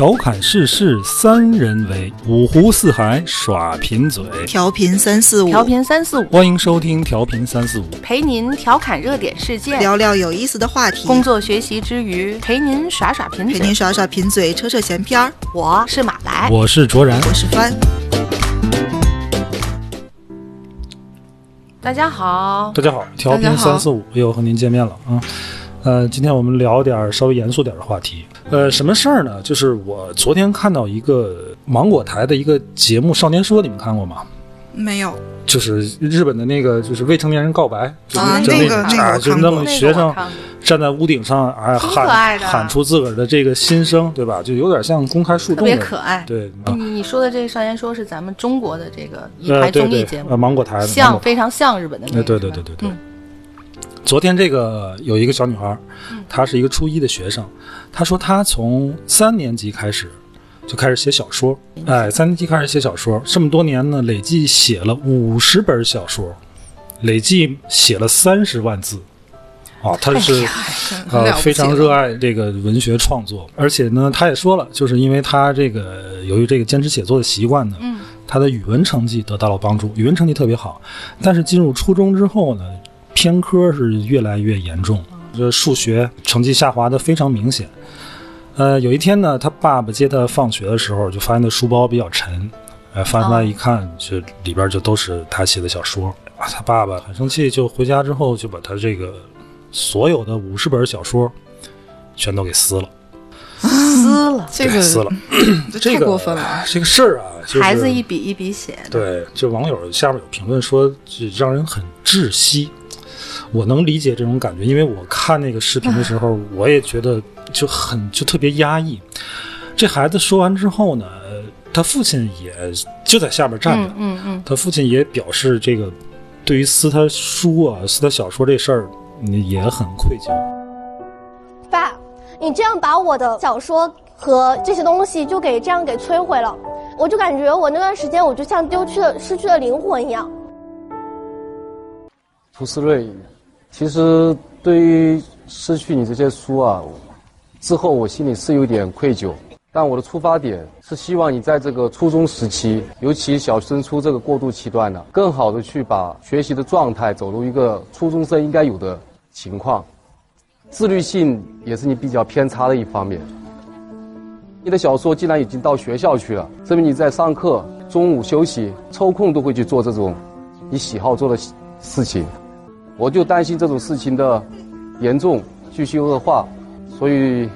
调侃世事三人为，五湖四海耍贫嘴。调频三四五，调频三四五，欢迎收听调频三四五，陪您调侃热点事件，聊聊有意思的话题，工作学习之余陪您耍耍贫嘴，陪您耍耍贫嘴，扯扯闲篇儿。我是马来，我是卓然，我是帆。大家好，大家好，调频三四五又和您见面了啊。呃，今天我们聊点儿稍微严肃点儿的话题。呃，什么事儿呢？就是我昨天看到一个芒果台的一个节目《少年说》，你们看过吗？没有，就是日本的那个，就是未成年人告白，就是啊就那个那个啊，就看过弄学生站在屋顶上，啊，挺可爱的喊喊出自个儿的这个心声，对吧？就有点像公开树特洞特，别可爱。对啊，你你说的这个少年说是咱们中国的这个一呃，台对对综艺节，目，呃，芒果台的像非常像日本的那哎，个，对对对对对。嗯昨天这个有一个小女孩，她是一个初一的学生，她说她从三年级开始就开始写小说，哎，三年级开始写小说，这么多年呢，累计写了五十本小说，累计写了三十万字，啊，她是。呃，非常热爱这个文学创作，而且呢，他也说了，就是因为他这个由于这个坚持写作的习惯呢，嗯，他的语文成绩得到了帮助，语文成绩特别好。但是进入初中之后呢，偏科是越来越严重，这数学成绩下滑的非常明显。呃，有一天呢，他爸爸接他放学的时候，就发现他书包比较沉，呃，翻出来一看，就里边就都是他写的小说。啊，他爸爸很生气，就回家之后就把他这个所有的五十本小说全都给撕了，撕了，这个撕了。这这个太过分了。这个事儿啊，就是孩子一笔一笔写的，对，就网友下面有评论说，这让人很窒息。我能理解这种感觉，因为我看那个视频的时候，我也觉得就很就特别压抑。这孩子说完之后呢，呃他父亲也就在下边站着，嗯嗯嗯，他父亲也表示这个对于撕他书啊、撕他小说这事儿，嗯也很愧疚。爸，你这样把我的小说和这些东西就给这样给摧毁了，我就感觉我那段时间我就像丢去了失去了灵魂一样。涂思睿，其实对于失去你这些书啊，之后我心里是有点愧疚。但我的出发点是希望你在这个初中时期，尤其小升初这个过渡期段呢，更好的去把学习的状态走入一个初中生应该有的情况。自律性也是你比较偏差的一方面。你的小说既然已经到学校去了，证明你在上课、中午休息、抽空都会去做这种你喜好做的事情。我就担心这种事情的严重继续恶化，所以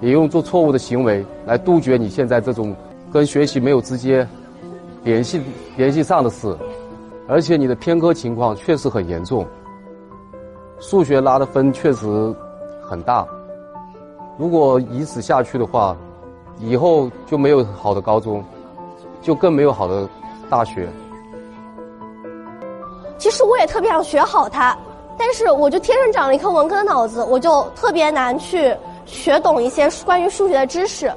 也用做错误的行为来杜绝你现在这种跟学习没有直接联系联系上的事，而且你的偏科情况确实很严重，数学拉的分确实很大，如果以此下去的话，以后就没有好的高中，就更没有好的大学。其实我也特别想学好它，但是我就天生长了一颗文科的脑子，我就特别难去学懂一些关于数学的知识。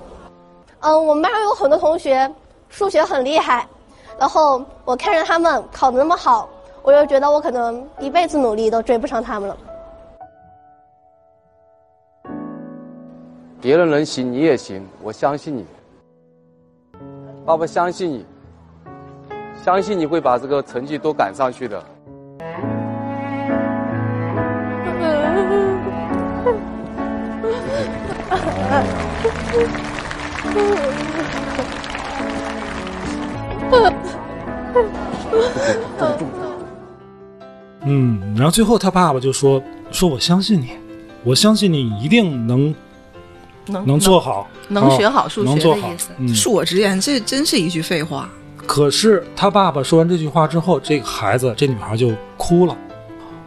嗯，我们班上有很多同学数学很厉害，然后我看着他们考得那么好，我就觉得我可能一辈子努力都追不上他们了。别人能行，你也行，我相信你。爸爸相信你，相信你会把这个成绩都赶上去的。嗯，然后最后他爸爸就说：“说我相信你，我相信你一定能能能做好，能啊学好数学能做好的意思。嗯，恕我直言，这真是一句废话。可是他爸爸说完这句话之后，这个孩子，这女孩就哭了。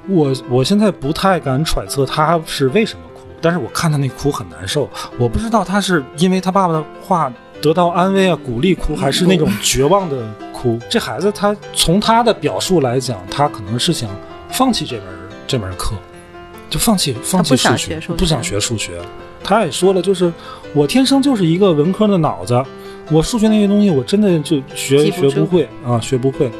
我我现在不太敢揣测她是为什么哭，但是我看她那哭很难受。我不知道她是因为她爸爸的话得到安慰啊、鼓励哭，还是那种绝望的哭。这孩子他从他的表述来讲，他可能是想放弃这门这门课，就放弃放弃数学不想学数学。他也说了，就是我天生就是一个文科的脑子，我数学那些东西我真的就学不学不会啊，学不会。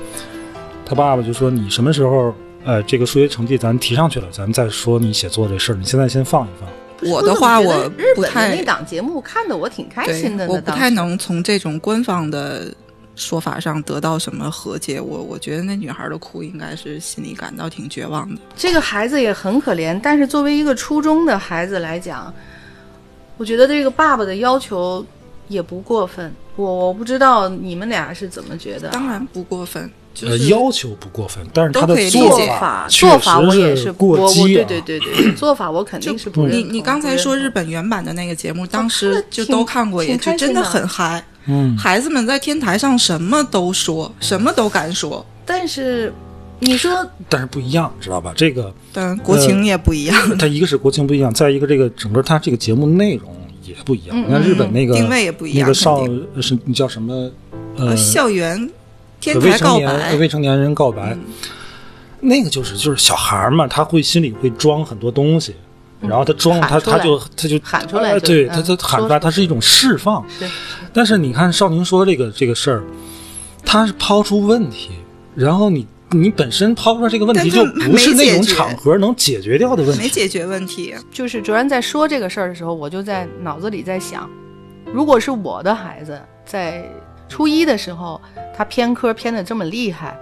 他爸爸就说：“你什么时候呃这个数学成绩咱提上去了，咱再说你写作这事儿，你现在先放一放。”我的话，我日本的那档节目看的我挺开心的。我不太能从这种官方的说法上得到什么和解。我我觉得那女孩的哭应该是心里感到挺绝望的。这个孩子也很可怜，但是作为一个初中的孩子来讲，我觉得这个爸爸的要求也不过分。我我不知道你们俩是怎么觉得啊？当然不过分，就呃，是要求不过分，但是他的做法做法我也是过激啊。对对对对，做法我肯定是不认同。你你刚才说日本本原版的那个节目，当时就都看过，挺也就真的很嗨。嗯，孩子们在天台上什么都说，什么都敢说，但是你说但是不一样，知道吧？这个但国情也不一样，它一个是国情不一样，再一个这个整个它这个节目内容也不一样。嗯你看日本那个定位也不一样那个少是你叫什么？呃呃，，校园天未台告成年白，未成年人告白，嗯那个就是就是小孩儿嘛，他会心里会装很多东西，然后他装他他就他就喊出来对他他喊出来，说他是一种释放。是但是你看少宁说这个这个事儿，他是抛出问题，然后你你本身抛出来这个问题就不是那种场合能解决掉的问题。没解决问题。就是卓然在说这个事儿的时候，我就在脑子里在想，如果是我的孩子在初一的时候，他偏科偏的这么厉害，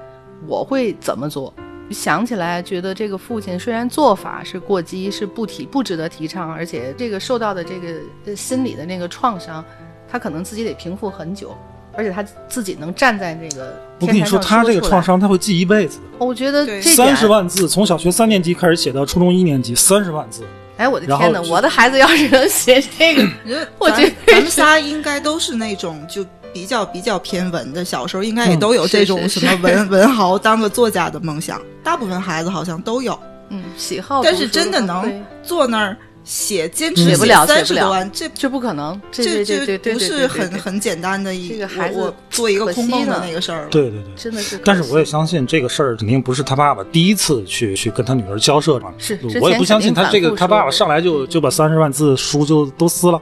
我会怎么做？想起来，觉得这个父亲虽然做法是过激，是不提不值得提倡，而且这个受到的这个呃心理的那个创伤，他可能自己得平复很久，而且他自己能站在那个我跟你说，他这个创，伤他会记一辈子的。我觉得三十万字，从小学三年级开始写到初中一年级，三十万字。哎，我的天哪！我的孩子要是能写这个，我觉得咱咱们仨应该都是那种就比较比较偏文的，小时候应该也嗯都有这种什么文 文豪当个作家的梦想，大部分孩子好像都有。嗯，喜好，但是真的能坐那儿写，坚持写不了三十多万，这这不可能，这这不是很很简单的一个孩子做一个空洞的那个事儿了。对对对。真的是。但是我也相信这个事儿肯定不是他爸爸第一次去去跟他女儿交涉嘛。是我也不相信他这个他爸爸上来就就把三十万字书就都撕了。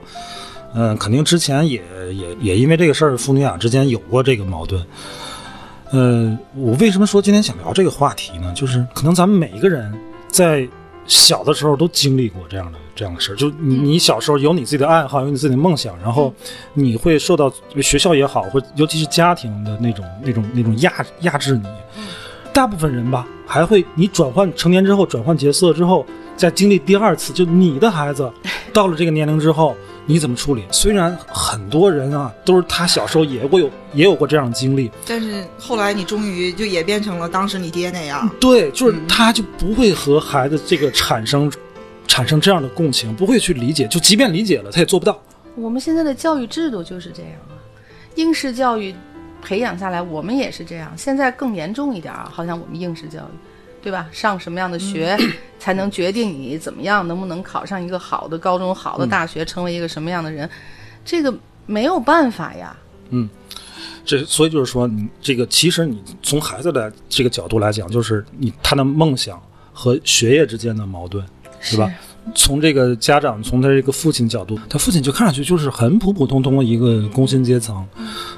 嗯，肯定之前也也也因为这个事儿，父女俩之间有过这个矛盾。呃，我为什么说今天想聊这个话题呢？就是可能咱们每一个人在小的时候都经历过这样的这样的事儿，就你你小时候有你自己的爱好，有你自己的梦想，然后你会受到学校也好，或尤其是家庭的那种那种那种压压制你。大部分人吧，还会你转换成年之后，转换角色之后，再经历第二次，就你的孩子 到了这个年龄之后，你怎么处理？虽然很多人啊，都是他小时候也过有也有过这样的经历，但是后来你终于就也变成了当时你爹那样。对，就是嗯他就不会和孩子这个产生产生这样的共情，不会去理解，就即便理解了，他也做不到。我们现在的教育制度就是这样啊，应试教育培养下来，我们也是这样。现在更严重一点啊，好像我们应试教育，对吧？上什么样的学、才能决定你怎么样，能不能考上一个好的高中、好的大学，成为一个什么样的人？这个没有办法呀。嗯这所以就是说，你这个其实你从孩子的这个角度来讲，就是你他的梦想和学业之间的矛盾，对吧？从这个家长，从他这个父亲角度，他父亲就看上去就是很普普通通的一个工薪阶层，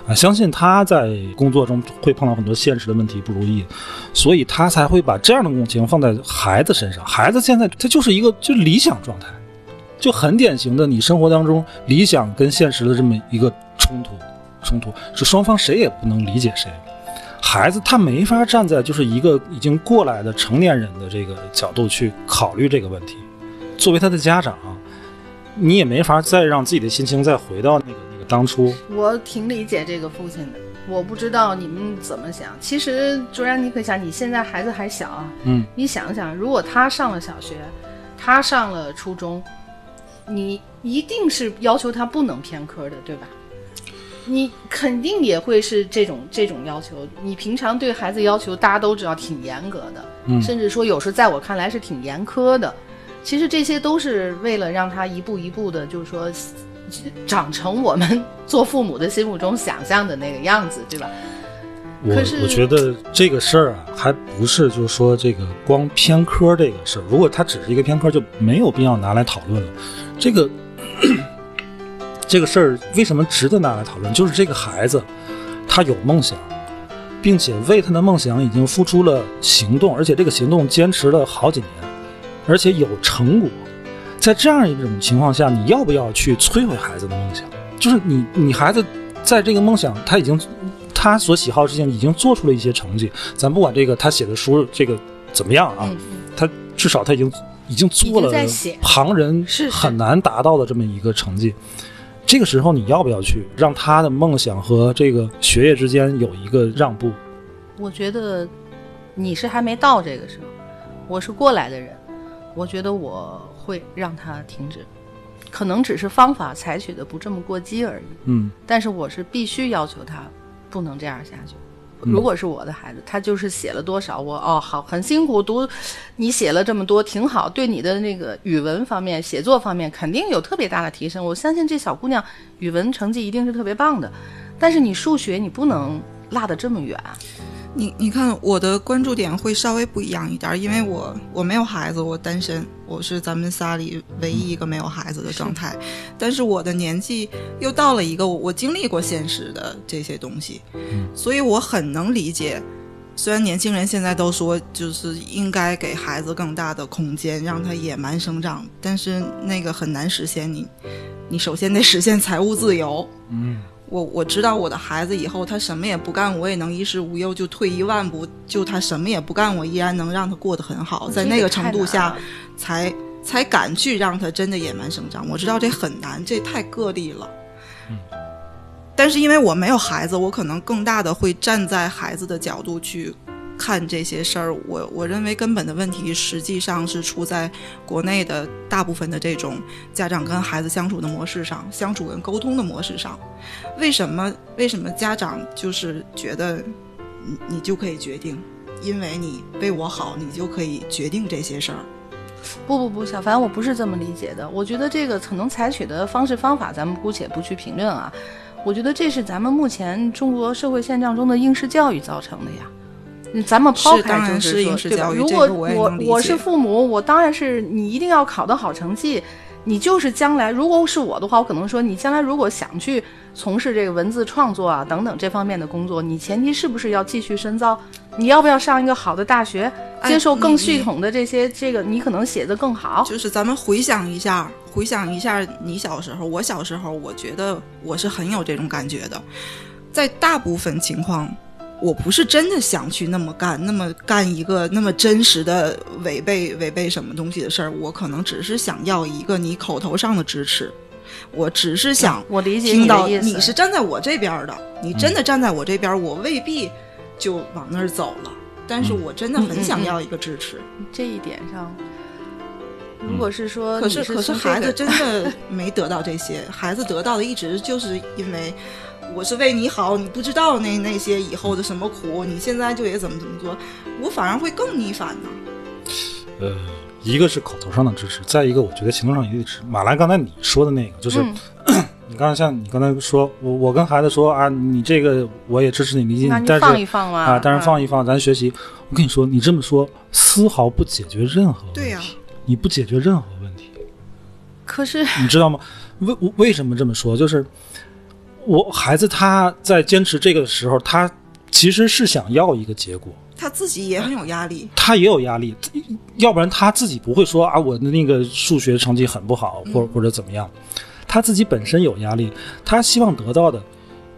啊，相信他在工作中会碰到很多现实的问题不如意，所以他才会把这样的共情放在孩子身上。孩子现在他就是一个就理想状态，就很典型的你生活当中理想跟现实的这么一个冲突，冲突是双方谁也不能理解谁。孩子他没法站在就是一个已经过来的成年人的这个角度去考虑这个问题。作为他的家长，你也没法再让自己的心情再回到那个那个当初。我挺理解这个父亲的，我不知道你们怎么想。其实卓然，你可想，你现在孩子还小啊，嗯，你想想，如果他上了小学，他上了初中，你一定是要求他不能偏科的，对吧？你肯定也会是这种这种要求。你平常对孩子要求，大家都知道挺严格的，嗯甚至说有时候在我看来是挺严苛的。其实这些都是为了让他一步一步的，就是说长成我们做父母的心目中想象的那个样子，对吧？我我觉得这个事儿啊，还不是就是说这个光偏科这个事儿。如果他只是一个偏科，就没有必要拿来讨论了。这个 这个事儿为什么值得拿来讨论？就是这个孩子他有梦想，并且为他的梦想已经付出了行动，而且这个行动坚持了好几年，而且有成果。在这样一种情况下，你要不要去摧毁孩子的梦想？就是你，你孩子在这个梦想，他已经他所喜好的事情已经做出了一些成绩。咱不管这个他写的书这个怎么样啊，嗯他至少他已经已经做了旁人是是很难达到的这么一个成绩。这个时候，你要不要去让他的梦想和这个学业之间有一个让步？我觉得你是还没到这个时候，我是过来的人，我觉得我会让他停止，可能只是方法采取的不这么过激而已。嗯但是我是必须要求他不能这样下去。嗯如果是我的孩子，他就是写了多少，我哦好很辛苦读，你写了这么多挺好，对你的那个语文方面、写作方面肯定有特别大的提升。我相信这小姑娘语文成绩一定是特别棒的，但是你数学你不能落得这么远。你你看我的关注点会稍微不一样一点，因为我我没有孩子，我单身，我是咱们仨里唯一一个没有孩子的状态。但是我的年纪又到了一个我我经历过现实的这些东西，所以我很能理解。虽然年轻人现在都说就是应该给孩子更大的空间，让他野蛮生长，但是那个很难实现你。你首先得实现财务自由，嗯 我我知道我的孩子以后他什么也不干，我也能衣食无忧，就退一万步，就他什么也不干，我依然能让他过得很好，在那个程度下，才才敢去让他真的野蛮生长。我知道这很难，这太个例了。但是因为我没有孩子，我可能更大的会站在孩子的角度去看这些事儿。我我认为根本的问题实际上是出在国内的大部分的这种家长跟孩子相处的模式上，相处跟沟通的模式上。为什么为什么家长就是觉得你你就可以决定，因为你为我好，你就可以决定这些事儿？不不不，小凡，我不是这么理解的。我觉得这个可能采取的方式方法，咱们姑且不去评论啊。我觉得这是咱们目前中国社会现状中的应试教育造成的呀。嗯咱们抛开就是说，应试对吧？教育如果我我我是父母，我当然是你一定要考得好成绩。你就是将来，如果是我的话，我可能说，你将来如果想去从事这个文字创作啊等等这方面的工作，你前提是不是要继续深造？你要不要上一个好的大学，哎接受更系统的这些这个，你可能写的更好。就是咱们回想一下，回想一下你小时候，我小时候，我觉得我是很有这种感觉的。在大部分情况，我不是真的想去那么干，那么干一个那么真实的违背违背什么东西的事儿。我可能只是想要一个你口头上的支持，我只是想我理解你是站在我这边儿的，你真的站在我这边儿，我未必就往那儿走了。但是我真的很想要一个支持。这一点上，如果是说你可是可是孩子真的没得到这些，孩子得到的一直就是因为我是为你好，你不知道那那些以后的什么苦，你现在就得怎么怎么做，我反而会更逆反呢。呃，一个是口头上的支持，再一个我觉得行动上也得支持。马兰刚才你说的那个，就是、嗯 你刚才像你刚才说，我我跟孩子说啊，你这个我也支持你理解你你，但是放一放嘛啊，但是嗯放一放，咱学习。我跟你说，你这么说丝毫不解决任何问题，你不解决任何问题，可是你知道吗？为为什么这么说？就是我孩子他在坚持这个的时候，他其实是想要一个结果，他自己也很有压力，他也有压力，要不然他自己不会说啊，我的那个数学成绩很不好，或者或者怎么样，他自己本身有压力，他希望得到的，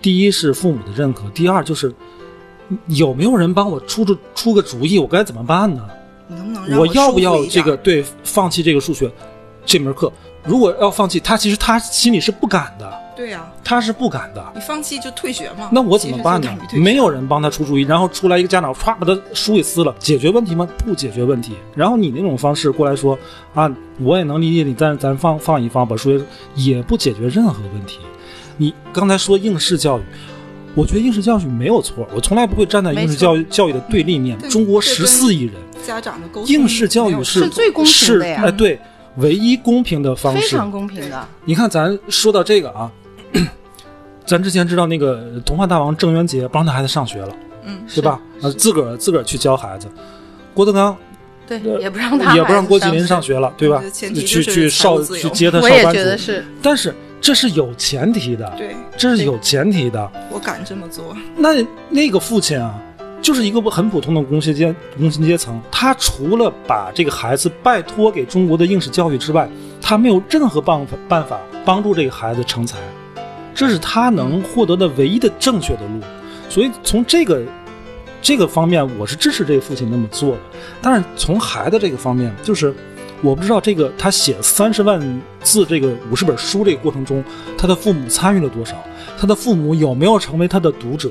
第一是父母的认可，第二就是有没有人帮我出出出个主意，我该怎么办呢？能不能让我要不要这个对放弃这个数学这门课？如果要放弃，他其实他心里是不敢的，对呀、他是不敢的。你放弃就退学嘛。那我怎么办呢没有人帮他出主意，然后出来一个家长唰把他书给撕了，解决问题吗？不解决问题。然后你那种方式过来说啊，我也能理解你，但是咱放放一放，把数学也不解决任何问题。你刚才说应试教育，我觉得应试教育没有错，我从来不会站在应试教育教育的对立面。中国十四亿人，家长的沟通应试教育是是最公平的呀是哎，对，唯一公平的方式。非常公平的。你看，咱说到这个啊，咱之前知道那个童话大王郑渊洁不让他孩子上学了，嗯，对吧？啊，自个儿自个儿去教孩子。郭德纲对，呃也不让他也不让郭麒麟上学。了，对吧去去少去接他我也上班族，觉得是，但是这是有前提的，对这是有前提的。我敢这么做。那那个父亲啊，就是一个很普通的工薪阶工薪阶层，他除了把这个孩子拜托给中国的应试教育之外，他他没有任何办法办法帮助这个孩子成才，这是他能获得的唯一的正确的路。所以从这个这个方面，我是支持这个父亲那么做的。但是从孩子这个方面，就是我不知道这个他写三十万字这个五十本书这个过程中，他的父母参与了多少？他的父母有没有成为他的读者？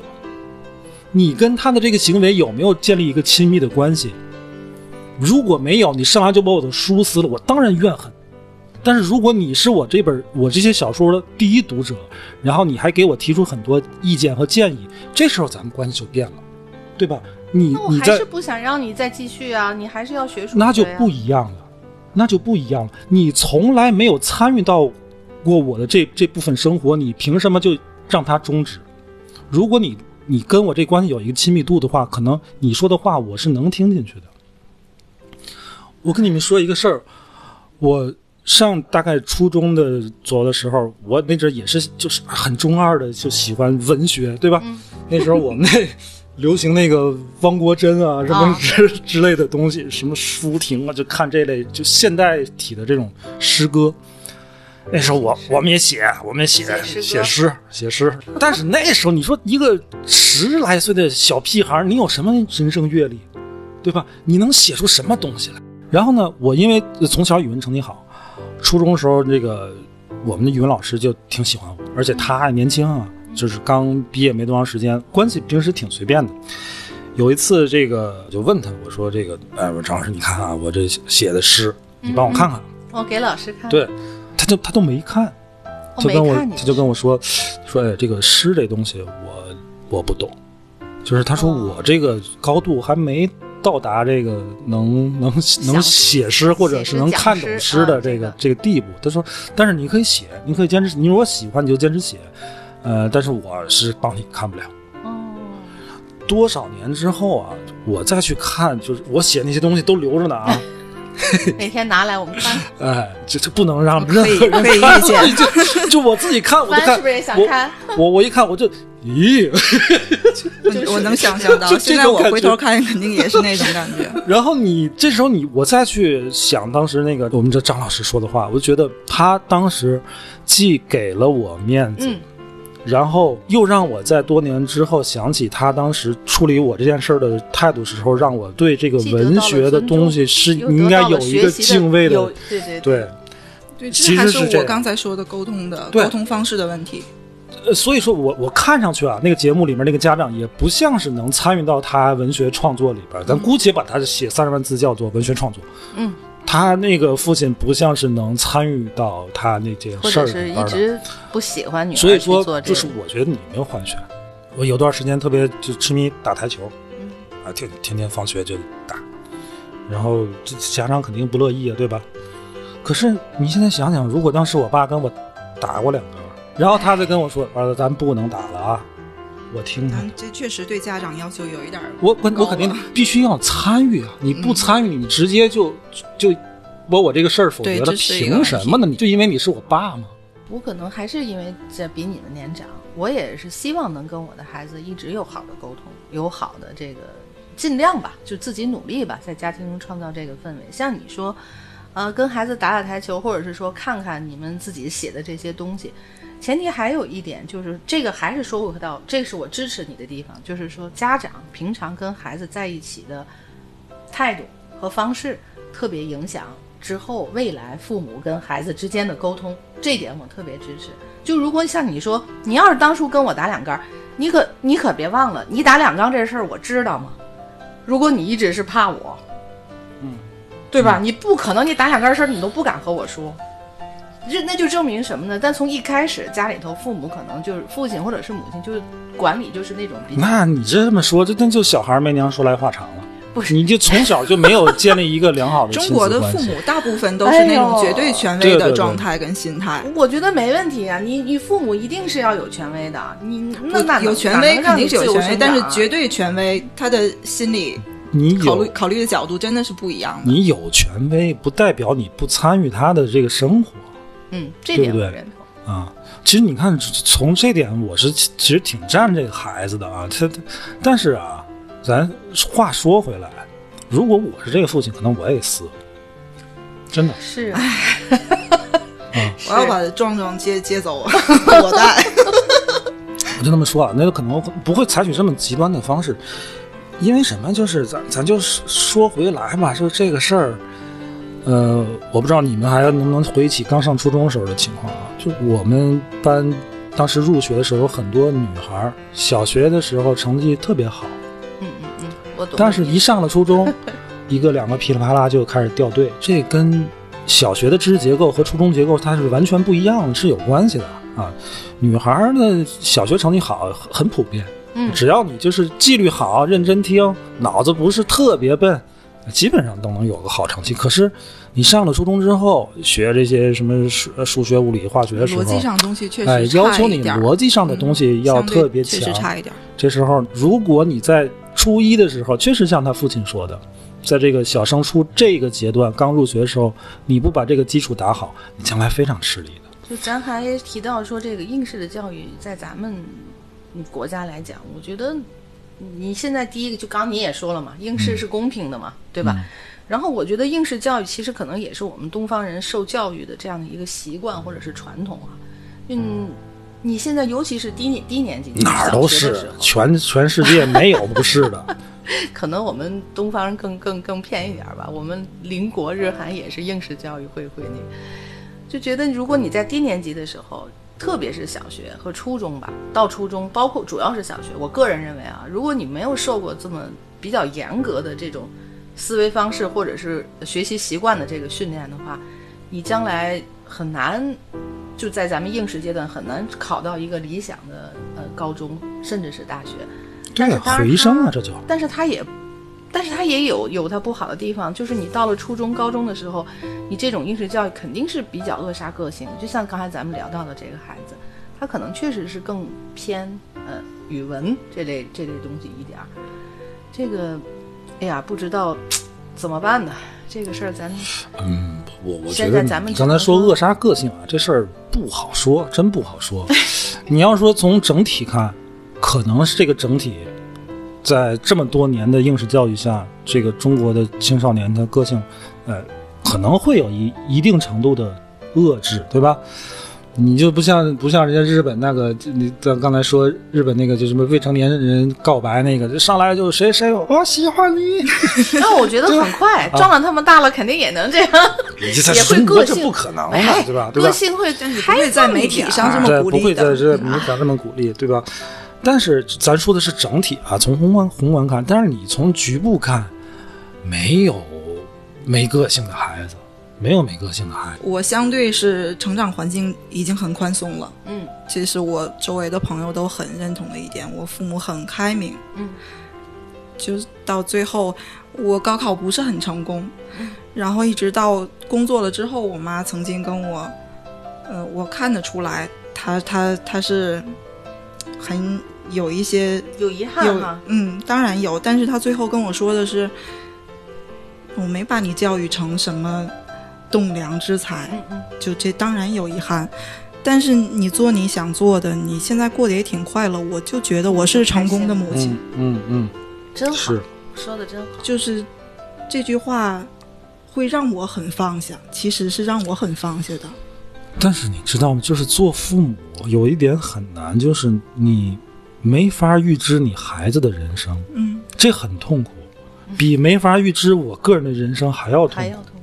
你跟他的这个行为有没有建立一个亲密的关系？如果没有，你上来就把我的书撕了，我当然怨恨。但是如果你是我这本我这些小说的第一读者，然后你还给我提出很多意见和建议，这时候咱们关系就变了，对吧？你那我你在还是不想让你再继续啊，你还是要学数学、那就不一样了，那就不一样了。你从来没有参与到过我的这这部分生活，你凭什么就让它终止？如果你你跟我这关系有一个亲密度的话，可能你说的话我是能听进去的。我跟你们说一个事儿，我上大概初中的左右的时候，我那阵也是就是很中二的，就喜欢文学，对吧？那时候我们那 流行那个汪国真啊，什么啊之、之类的东西，什么舒婷啊，就看这类就现代体的这种诗歌。那时候我我们也写，我们也写写诗写诗，但是那时候你说一个十来岁的小屁孩，你有什么人生阅历，对吧？你能写出什么东西来？然后呢，我因为从小语文成绩好，初中的时候那个我们的语文老师就挺喜欢我，而且他还年轻啊，就是刚毕业没多长时间，关系平时挺随便的。有一次，这个就问他，我说这个，哎，我说张老师，你看啊，我这写的诗，你帮我看看。我给老师看。对，他就他都没看，就跟我他就跟我说说，哎，这个诗这东西我我不懂，就是他说哦我这个高度还没到达这个能能能写诗或者是能看懂诗诗的这个啊这个地步。他说，但是你可以写，你可以坚持，你如果喜欢你就坚持写，呃，但是我是帮你看不了。哦，多少年之后啊，我再去看，就是我写那些东西都留着呢啊，每天拿来我们看 哎，这这不能让任何人可以看意见就就我自己看，我就看，是不是也想我看？我我一看我就，咦，我我能想象到，现在我回头看肯定也是那种感觉。然后你这时候你我再去想当时那个我们这张老师说的话，我就觉得他当时既给了我面子，嗯，然后又让我在多年之后想起他当时处理我这件事儿的态度时候，让我对这个文学的东西是又应该有一个敬畏有的，对对对。对，其这还是我刚才说的沟通的沟通方式的问题。呃，所以说我我看上去啊，那个节目里面那个家长也不像是能参与到他文学创作里边儿，咱姑且把他写三十万字叫做文学创作。嗯，他那个父亲不像是能参与到他那件事儿一直不喜欢女儿所以说就是。我觉得你没有换选。我有段时间特别就痴迷打台球，嗯啊，天天天放学就打，然后这家长肯定不乐意啊，对吧？可是你现在想想，如果当时我爸跟我打过两个，然后他再跟我说：“儿子，咱不能打了啊！”我听他这确实对家长要求有一点儿我我我肯定必须要参与啊！你不嗯参与，你直接就就把我这个事儿否决了，凭什么呢？你就因为你是我爸吗？我可能还是因为这比你们年长，我也是希望能跟我的孩子一直有好的沟通，有好的这个尽量吧，就自己努力吧，在家庭中创造这个氛围。像你说，呃，跟孩子打打台球，或者是说看看你们自己写的这些东西，前提还有一点就是，这个还是说回到，这是我支持你的地方，就是说家长平常跟孩子在一起的态度和方式，特别影响之后未来父母跟孩子之间的沟通，这点我特别支持。就如果像你说，你要是当初跟我打两杆儿，你可你可别忘了，你打两缸这事儿我知道吗？如果你一直是怕我，嗯，对吧？你不可能，你打两杆儿事儿你都不敢和我说。这那就证明什么呢？但从一开始家里头父母可能就是父亲或者是母亲就是管理就是那种比较那你这么说，这那就小孩没娘说来话长了。不是你就从小就没有建立一个良好的中国的父母大部分都是那种绝对权威的状态跟心态。我觉得没问题啊，你你父母一定是要有权威的，你那那有权威肯定是有权威，但是绝对权威，他的心理你考虑考虑的角度真的是不一样的。你有权威，不代表你不参与他的这个生活嗯，这对不对点我认同。啊。其实你看，从这点我是其其实挺站这个孩子的啊。他，他但是啊，咱话说回来，如果我是这个父亲，可能我也撕，真的。是啊，我要把壮壮接接走，我带。我就那么说啊，那个可能不会采取这么极端的方式，因为什么？就是咱咱就说回来吧，就这个事儿，呃，我不知道你们还能不能回忆起刚上初中时候的情况啊？就我们班当时入学的时候，很多女孩儿小学的时候成绩特别好，嗯嗯嗯，我懂。但是一上了初中，一个两个噼里啪啦就开始掉队，这跟小学的知识结构和初中结构它是完全不一样的，是有关系的啊。女孩儿呢，小学成绩好很普遍，嗯只要你就是纪律好、认真听，脑子不是特别笨，基本上都能有个好成绩。可是你上了初中之后，学这些什么数呃数学、物理、化学的时候，逻辑上东西确实哎，要求你差一点儿逻辑上的东西要特别确实。差一点儿。这时候，如果你在初一的时候，确实像他父亲说的，在这个小升初这个阶段刚入学的时候，你不把这个基础打好，你将来非常吃力的。就咱还提到说，这个应试的教育在咱们国家来讲，我觉得你现在第一个，就刚你也说了嘛，应试是公平的嘛，对吧？然后我觉得应试教育其实可能也是我们东方人受教育的这样的一个习惯或者是传统啊。嗯，你现在尤其是低年低年级哪儿都是全全世界没有不是的。可能我们东方人更更更偏一点儿吧。我们邻国日韩也是应试教育会会那个，就觉得如果你在低年级的时候，特别是小学和初中吧，到初中，包括主要是小学，我个人认为啊，如果你没有受过这么比较严格的这种思维方式或者是学习习惯的这个训练的话，你将来很难。就在咱们应试阶段很难考到一个理想的呃高中，甚至是大学。但对啊，是当然回升啊，这就但是他也，但是他也有有他不好的地方，就是你到了初中、高中的时候，你这种应试教育肯定是比较扼杀个性。就像刚才咱们聊到的这个孩子，他可能确实是更偏呃语文这类这类东西一点儿。这个，哎呀，不知道怎么办呢？这个事儿咱嗯，我我觉得咱们刚才说说扼杀个性啊，这事儿不好说，真不好说。你要说从整体看，可能是这个整体，在这么多年的应试教育下，这个中国的青少年的个性，呃，可能会有一一定程度的遏制，对吧？你就不像不像人家日本那个，你咱刚才说日本那个就什么未成年人告白那个，就上来就谁谁我喜欢你，那我觉得很快，壮壮他们大了肯定也能这样，也会个性。不可能对吧？个？性会不会在媒体上这么鼓励，不会在这媒体上这么鼓励，对吧？但是咱说的是整体啊，从宏观宏观看，但是你从局部看，没有没个性的孩子，没有没个性的孩子。我相对是成长环境已经很宽松了，嗯这是我周围的朋友都很认同的一点。我父母很开明，嗯，就是到最后我高考不是很成功，嗯然后一直到工作了之后，我妈曾经跟我，呃，我看得出来，她她她是很有一些有遗憾有哈。嗯，当然有，但是她最后跟我说的是，我没把你教育成什么栋梁之才，就这当然有遗憾。但是你做你想做的，你现在过得也挺快乐，我就觉得我是成功的母亲。嗯嗯嗯，真好，是说的真好。就是这句话会让我很放下，其实是让我很放下的。但是你知道吗？就是做父母有一点很难，就是你没法预知你孩子的人生，嗯，这很痛苦，比没法预知我个人的人生还要痛苦。还要痛苦，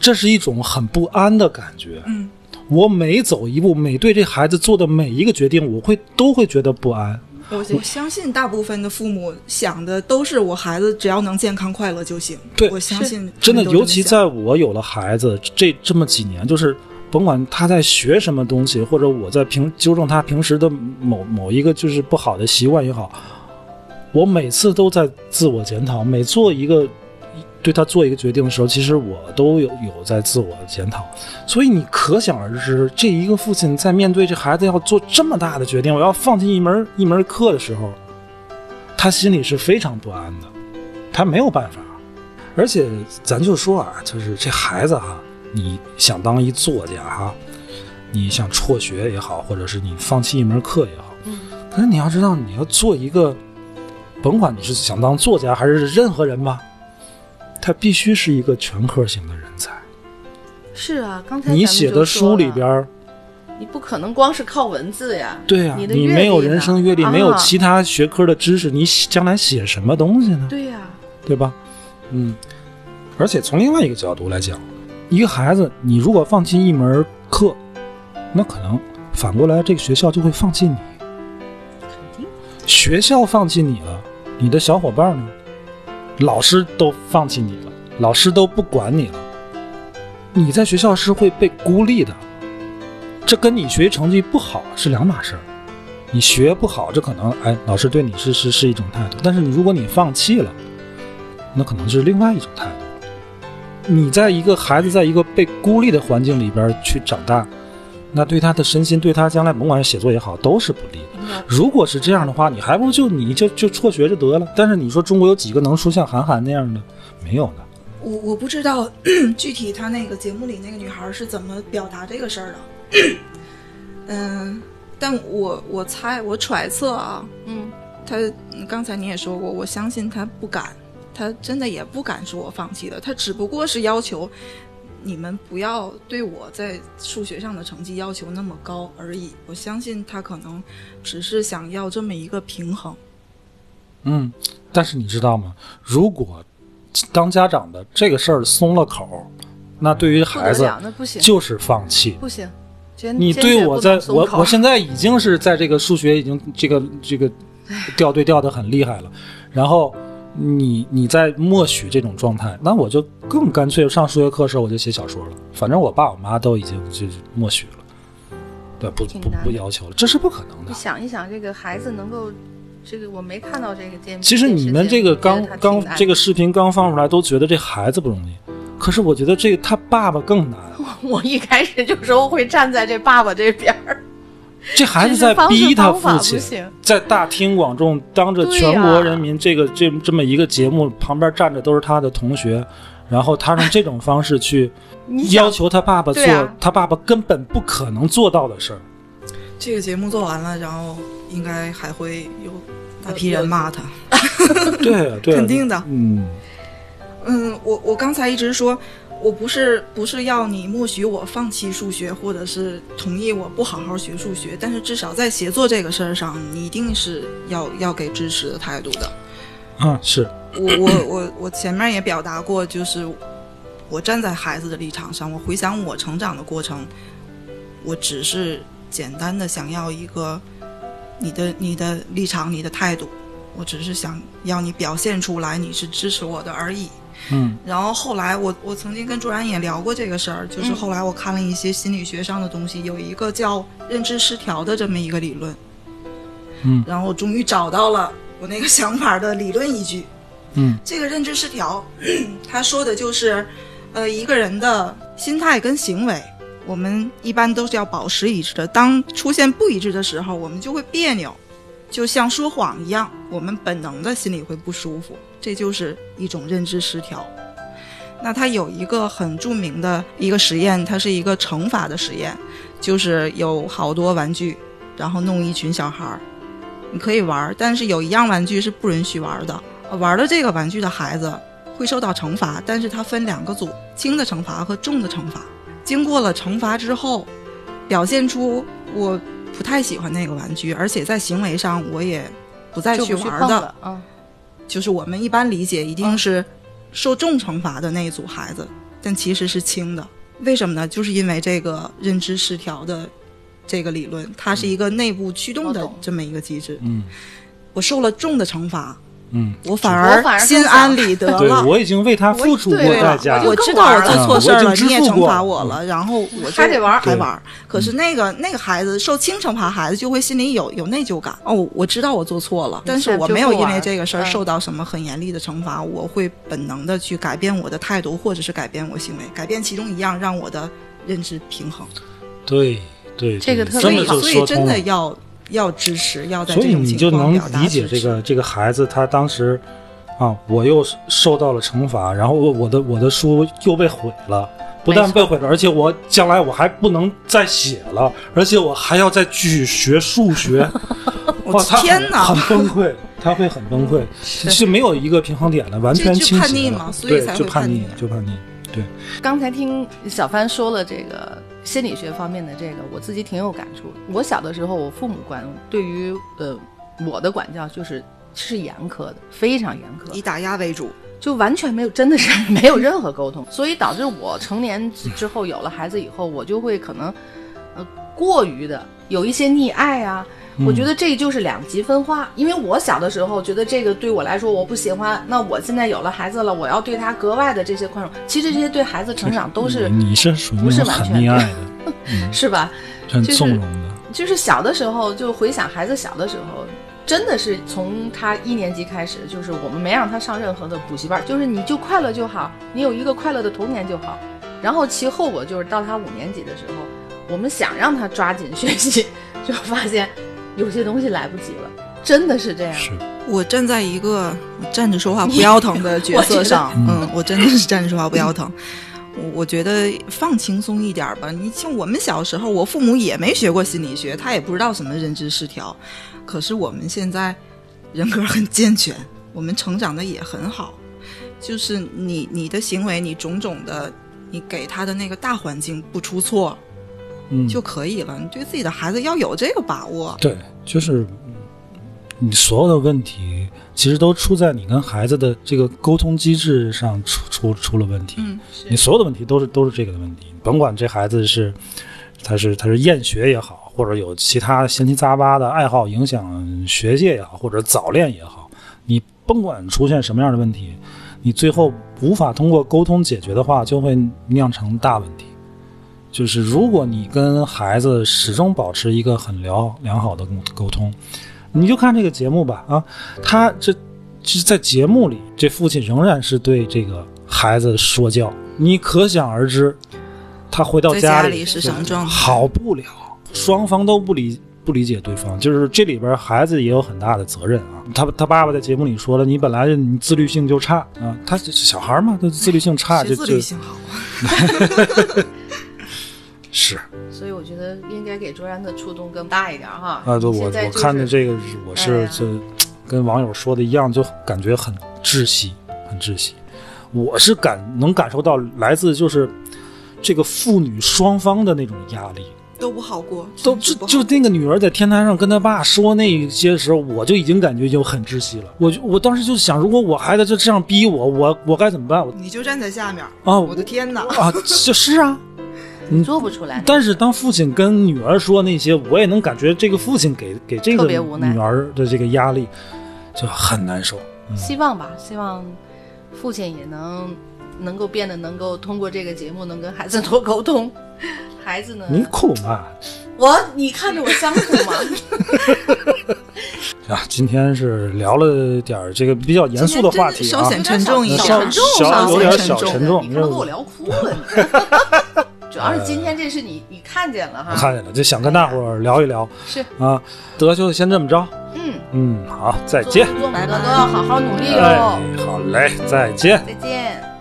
这是一种很不安的感觉。嗯，我每走一步，每对这孩子做的每一个决定，我会都会觉得不安。我我相信大部分的父母想的都是我孩子只要能健康快乐就行。对我相信真的，尤其在我有了孩子这这么几年，就是甭管他在学什么东西，或者我在平纠正他平时的某某一个就是不好的习惯也好，我每次都在自我检讨。每做一个对他做一个决定的时候，其实我都有有在自我检讨。所以你可想而知，这一个父亲在面对这孩子要做这么大的决定，我要放弃一门 一门课的时候，他心里是非常不安的，他没有办法。而且咱就说啊，就是这孩子哈、你想当一作家哈、你想辍学也好，或者是你放弃一门课也好，嗯，可是你要知道，你要做一个，甭管你是想当作家还是任何人吧，他必须是一个全科型的人才。是啊，刚才你写的书里边儿你不可能光是靠文字呀。对呀、你没有人生阅历，没有啊其他学科的知识，你将来写什么东西呢？对呀、对吧？嗯，而且从另外一个角度来讲，一个孩子，你如果放弃一门课，那可能反过来这个学校就会放弃你。肯定学校放弃你了，你的小伙伴呢？老师都放弃你了，老师都不管你了，你在学校是会被孤立的。这跟你学习成绩不好是两码事儿。你学不好，这可能哎，老师对你是是是一种态度，但是你如果你放弃了，那可能是另外一种态度。你在一个孩子在一个被孤立的环境里边去长大，那对他的身心，对他将来甭管是写作也好，都是不利的。如果是这样的话，你还不如就你就就辍学就得了。但是你说中国有几个能出像韩寒那样的？没有的。我我不知道 具体他那个节目里那个女孩是怎么表达这个事儿的。嗯，但我我猜我揣测啊，嗯，他嗯刚才你也说过，我相信他不敢，他真的也不敢说我放弃的，他只不过是要求你们不要对我在数学上的成绩要求那么高而已。我相信他可能只是想要这么一个平衡。嗯，但是你知道吗？如果当家长的这个事儿松了口，那对于孩子就是放弃。不行。你对我在我我现在已经是在这个数学已经这个这个掉队掉的很厉害了，然后你你在默许这种状态，那我就更干脆上数学课的时候我就写小说了，反正我爸我妈都已经就默许了，对，不不不要求了，这是不可能的你的。想一想，这个孩子能够，这个我没看到这个界面。其实你们这个刚刚这个视频刚放出来，都觉得这孩子不容易，可是我觉得这个他爸爸更难。我一开始就说会站在这爸爸这边儿，这孩子在逼他父亲，在大庭广众当着全国人民，这个这这么一个节目旁边站着都是他的同学，然后他用这种方式去 要求他爸爸做啊他爸爸根本不可能做到的事儿。这个节目做完了，然后应该还会有大批人骂他。对啊，对啊，肯定的嗯，嗯，我我刚才一直说，我不是不是要你默许我放弃数学，或者是同意我不好好学数学，但是至少在写作这个事儿上，你一定是要要给支持的态度的。啊，是，我我我我前面也表达过，就是我站在孩子的立场上，我回想我成长的过程，我只是简单的想要一个你的你的立场、你的态度，我只是想要你表现出来你是支持我的而已。嗯。然后后来我我曾经跟卓然也聊过这个事儿，就是嗯。后来我看了一些心理学上的东西，有一个叫认知失调的这么一个理论，嗯。然后我终于找到了我那个想法的理论依据。嗯。这个认知失调，他说的就是，呃，一个人的心态跟行为，我们一般都是要保持一致的。当出现不一致的时候，我们就会别扭，就像说谎一样，我们本能的心里会不舒服，这就是一种认知失调。那它有一个很著名的一个实验，它是一个惩罚的实验，就是有好多玩具，然后弄一群小孩儿，你可以玩儿，但是有一样玩具是不允许玩儿的。呃玩了这个玩具的孩子会受到惩罚，但是它分两个组，轻的惩罚和重的惩罚。经过了惩罚之后，表现出我不太喜欢那个玩具，而且在行为上我也不再去去玩的。嗯，就是我们一般理解一定是受重惩罚的那一组孩子，但其实是轻的。为什么呢？就是因为这个认知失调的这个理论，它是一个内部驱动的这么一个机制。嗯我受了重的惩罚，嗯，我反而心安理 得对了。我已经为他付出过对代价我知道我做错事儿了，你也惩罚我了，然后我就还得玩还玩。可是那个那个孩子受轻惩罚，孩子就会心里有有内疚感。哦，我知道我做错了，但是我没有因为这个事儿嗯受到什么很严厉的惩罚，我会本能的去改变我的态度，或者是改变我行为，改变其中一样，让我的认知平衡。对对，这个特别好所以真。的要要支持，要在所以这种情你就能况表达理解这个这个孩子，他当时啊，我又受到了惩罚，然后我我的我的书又被毁了，不但被毁了，而且我将来我还不能再写了，而且我还要再继续学数学。我天哪很崩溃，他会很崩溃，是没有一个平衡点的，完全这就叛逆嘛所以对，才就叛逆会叛逆，就叛逆。对，刚才听小帆说了这个心理学方面的这个，我自己挺有感触。我小的时候，我父母管对于呃我的管教就是是严苛的，非常严苛，以打压为主。就完全没有，真的是 没有任何沟通，所以导致我成年之后有了孩子以后，我就会可能，呃，过于的有一些溺爱啊。我觉得这就是两极分化，因为我小的时候觉得这个对我来说我不喜欢，那我现在有了孩子了，我要对他格外的这些宽容。其实这些对孩子成长都是你是属于不是完全很溺爱的，是吧？很就是纵容的。就是小的时候就回想孩子小的时候，真的是从他一年级开始，就是我们没让他上任何的补习班，就是你就快乐就好，你有一个快乐的童年就好。然后其后果就是到他五年级的时候，我们想让他抓紧学习，就发现有些东西来不及了，真的是这样。是，我站在一个站着说话不腰疼的角色上，嗯，我真的是站着说话不腰疼。我我觉得放轻松一点吧。你像我们小时候，我父母也没学过心理学，他也不知道什么认知失调。可是我们现在人格很健全，我们成长的也很好。就是你你的行为，你种种的，你给他的那个大环境不出错嗯，就可以了。你对自己的孩子要有这个把握。对，就是嗯你所有的问题，其实都出在你跟孩子的这个沟通机制上出出出了问题。嗯，你所有的问题都是都是这个的问题，甭管这孩子是他是他是厌学也好，或者有其他闲七杂八的爱好影响学业也好，或者早恋也好，你甭管出现什么样的问题，你最后无法通过沟通解决的话，就会酿成大问题。就是如果你跟孩子始终保持一个很良良好的沟沟通，你就看这个节目吧啊，他这其实在节目里，这父亲仍然是对这个孩子说教，你可想而知，他回到在家家里是什么状态好不了，双方都不理不理解对方，就是这里边孩子也有很大的责任啊。他他爸爸在节目里说了，你本来你自律性就差啊，他小孩嘛，他自律性差谁就就自律性好啊？是所以我觉得应该给卓然的触动更大一点哈。啊，对我我看的这个我是这跟网友说的一样，就感觉很窒息，很窒息。我是感能感受到来自就是这个父女双方的那种压力。都不好过，都就就那个女儿在天台上跟她爸说那些时候，我就已经感觉就很窒息了。我就我当时就想，如果我孩子就这样逼我，我我该怎么办？我你就站在下面啊我的天哪！啊，就是啊。做不出来。但是当父亲跟女儿说那些，我也能感觉这个父亲给给这个特别无奈女儿的这个压力就很难受。嗯希望吧，希望父亲也能能够变得能够通过这个节目能跟孩子多沟通。孩子呢？你哭嘛？我你看着我像哭吗？啊，今天是聊了点儿这个比较严肃的话题啊稍显，沉重一点稍小沉重稍有点小显沉重。你他妈给我聊哭了，你 主要是今天这是你你看见了哈，我看见了，就想跟大伙儿聊一聊是啊。得就先这么着，嗯，嗯，好，再见。做母的都要好好努力哎，，好嘞，再见。再见。